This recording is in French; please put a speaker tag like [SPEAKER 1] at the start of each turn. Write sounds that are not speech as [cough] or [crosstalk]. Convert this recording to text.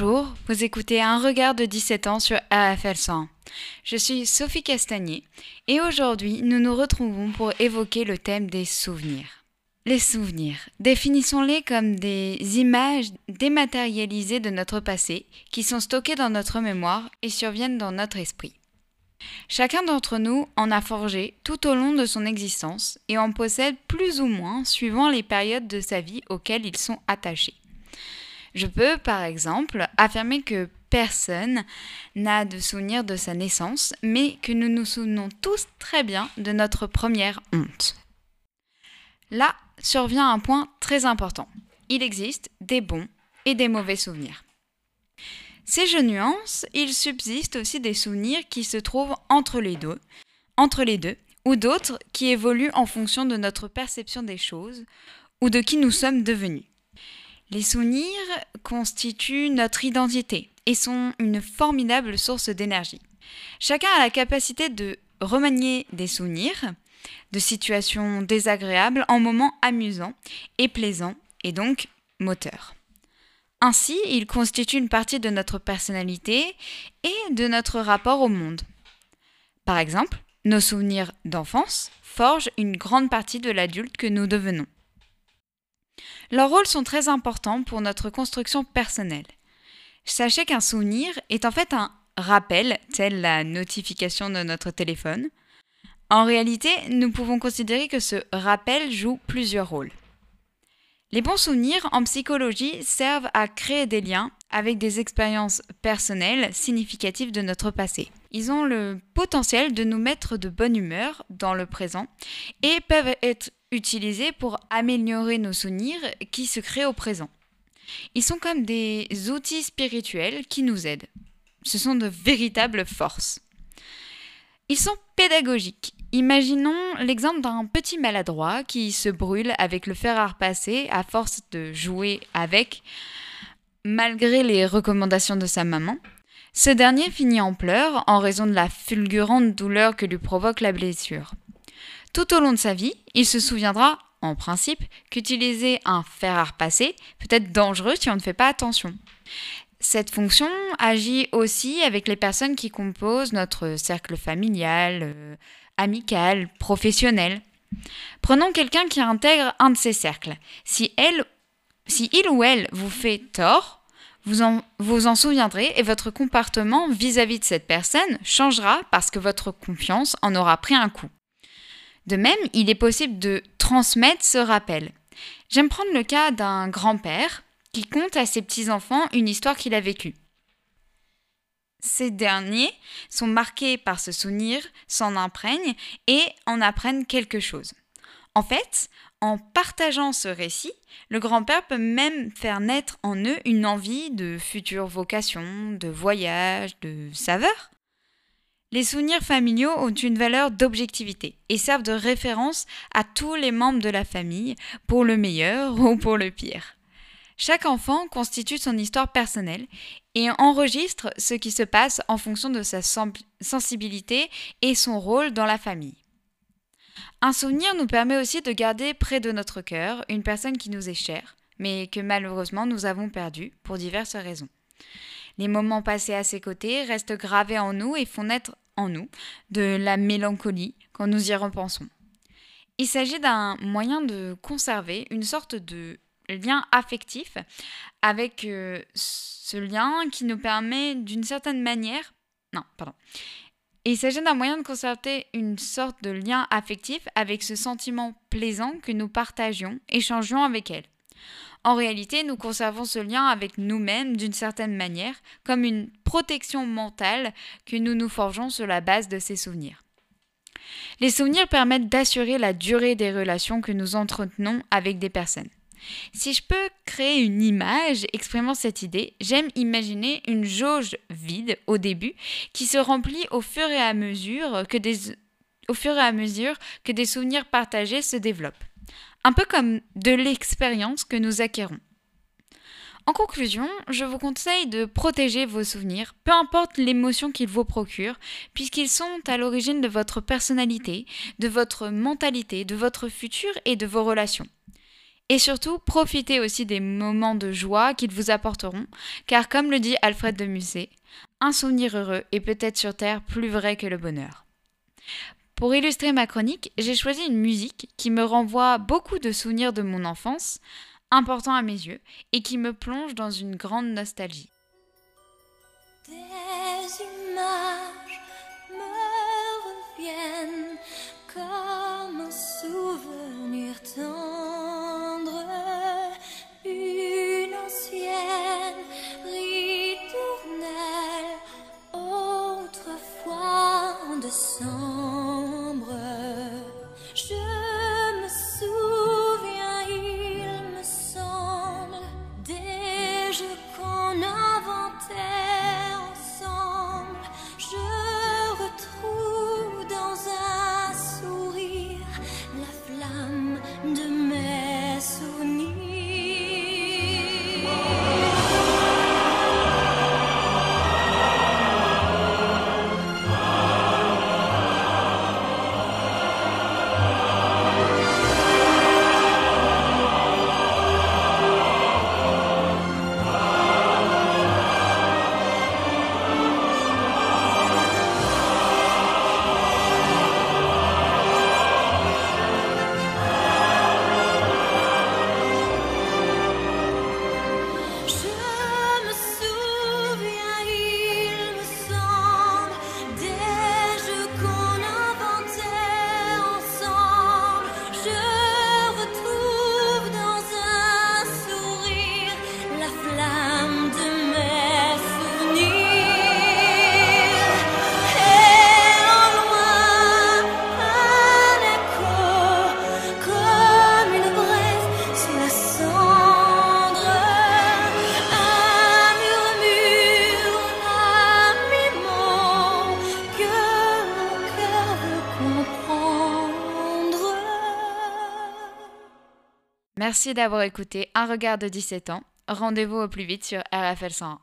[SPEAKER 1] Bonjour, vous écoutez Un regard de 17 ans sur AFL 101. Je suis Sophie Castagnier et aujourd'hui nous nous retrouvons pour évoquer le thème des souvenirs. Les souvenirs, définissons-les comme des images dématérialisées de notre passé qui sont stockées dans notre mémoire et surviennent dans notre esprit. Chacun d'entre nous en a forgé tout au long de son existence et en possède plus ou moins suivant les périodes de sa vie auxquelles ils sont attachés. Je peux, par exemple, affirmer que personne n'a de souvenir de sa naissance, mais que nous nous souvenons tous très bien de notre première honte. Là survient un point très important. Il existe des bons et des mauvais souvenirs. Ces jeux nuances, il subsiste aussi des souvenirs qui se trouvent entre les deux, entre les deux, ou d'autres qui évoluent en fonction de notre perception des choses ou de qui nous sommes devenus. Les souvenirs constituent notre identité et sont une formidable source d'énergie. Chacun a la capacité de remanier des souvenirs, de situations désagréables en moments amusants et plaisants, et donc moteurs. Ainsi, ils constituent une partie de notre personnalité et de notre rapport au monde. Par exemple, nos souvenirs d'enfance forgent une grande partie de l'adulte que nous devenons. Leurs rôles sont très importants pour notre construction personnelle. Sachez qu'un souvenir est en fait un rappel, tel la notification de notre téléphone. En réalité, nous pouvons considérer que ce rappel joue plusieurs rôles. Les bons souvenirs en psychologie servent à créer des liens avec des expériences personnelles significatives de notre passé. Ils ont le potentiel de nous mettre de bonne humeur dans le présent et peuvent être utilisés pour améliorer nos souvenirs qui se créent au présent. Ils sont comme des outils spirituels qui nous aident. Ce sont de véritables forces. Ils sont pédagogiques. Imaginons l'exemple d'un petit maladroit qui se brûle avec le fer à repasser à force de jouer avec, malgré les recommandations de sa maman. Ce dernier finit en pleurs en raison de la fulgurante douleur que lui provoque la blessure. Tout au long de sa vie, il se souviendra, en principe, qu'utiliser un fer à repasser peut être dangereux si on ne fait pas attention. Cette fonction agit aussi avec les personnes qui composent notre cercle familial, euh, amical, professionnel. Prenons quelqu'un qui intègre un de ces cercles. Si, il ou elle vous fait tort, vous en, vous en souviendrez et votre comportement vis à -vis de cette personne changera parce que votre confiance en aura pris un coup. De même, il est possible de transmettre ce rappel. J'aime prendre le cas d'un grand-père qui conte à ses petits-enfants une histoire qu'il a vécue. Ces derniers sont marqués par ce souvenir, s'en imprègnent et en apprennent quelque chose. En fait, en partageant ce récit, le grand-père peut même faire naître en eux une envie de future vocation, de voyage, de saveur. Les souvenirs familiaux ont une valeur d'objectivité et servent de référence à tous les membres de la famille, pour le meilleur [laughs] ou pour le pire. Chaque enfant constitue son histoire personnelle et enregistre ce qui se passe en fonction de sa sensibilité et son rôle dans la famille. Un souvenir nous permet aussi de garder près de notre cœur une personne qui nous est chère, mais que malheureusement nous avons perdue pour diverses raisons. Les moments passés à ses côtés restent gravés en nous et font naître en nous de la mélancolie quand nous y repensons. Il s'agit d'un moyen de conserver une sorte de lien affectif avec euh, ce lien qui nous permet d'une certaine manière... Non, pardon. Il s'agit d'un moyen de conserver une sorte de lien affectif avec ce sentiment plaisant que nous partagions, échangeons avec elle. En réalité, nous conservons ce lien avec nous-mêmes d'une certaine manière, comme une protection mentale que nous nous forgeons sur la base de ces souvenirs. Les souvenirs permettent d'assurer la durée des relations que nous entretenons avec des personnes. Si je peux créer une image exprimant cette idée, j'aime imaginer une jauge vide au début qui se remplit au fur et à mesure que des, souvenirs partagés se développent un peu comme de l'expérience que nous acquérons. En conclusion, je vous conseille de protéger vos souvenirs, peu importe l'émotion qu'ils vous procurent, puisqu'ils sont à l'origine de votre personnalité, de votre mentalité, de votre futur et de vos relations.
[SPEAKER 2] Et surtout, profitez aussi des moments de joie qu'ils vous apporteront, car comme le dit Alfred de Musset, un souvenir heureux est peut-être sur Terre plus vrai que le bonheur. Pour illustrer ma chronique, j'ai choisi une musique qui me renvoie beaucoup de souvenirs de mon enfance, importants à mes yeux, et qui me plonge dans une grande nostalgie. Merci d'avoir écouté Un regard de 17 ans. Rendez-vous au plus vite sur RFL 101.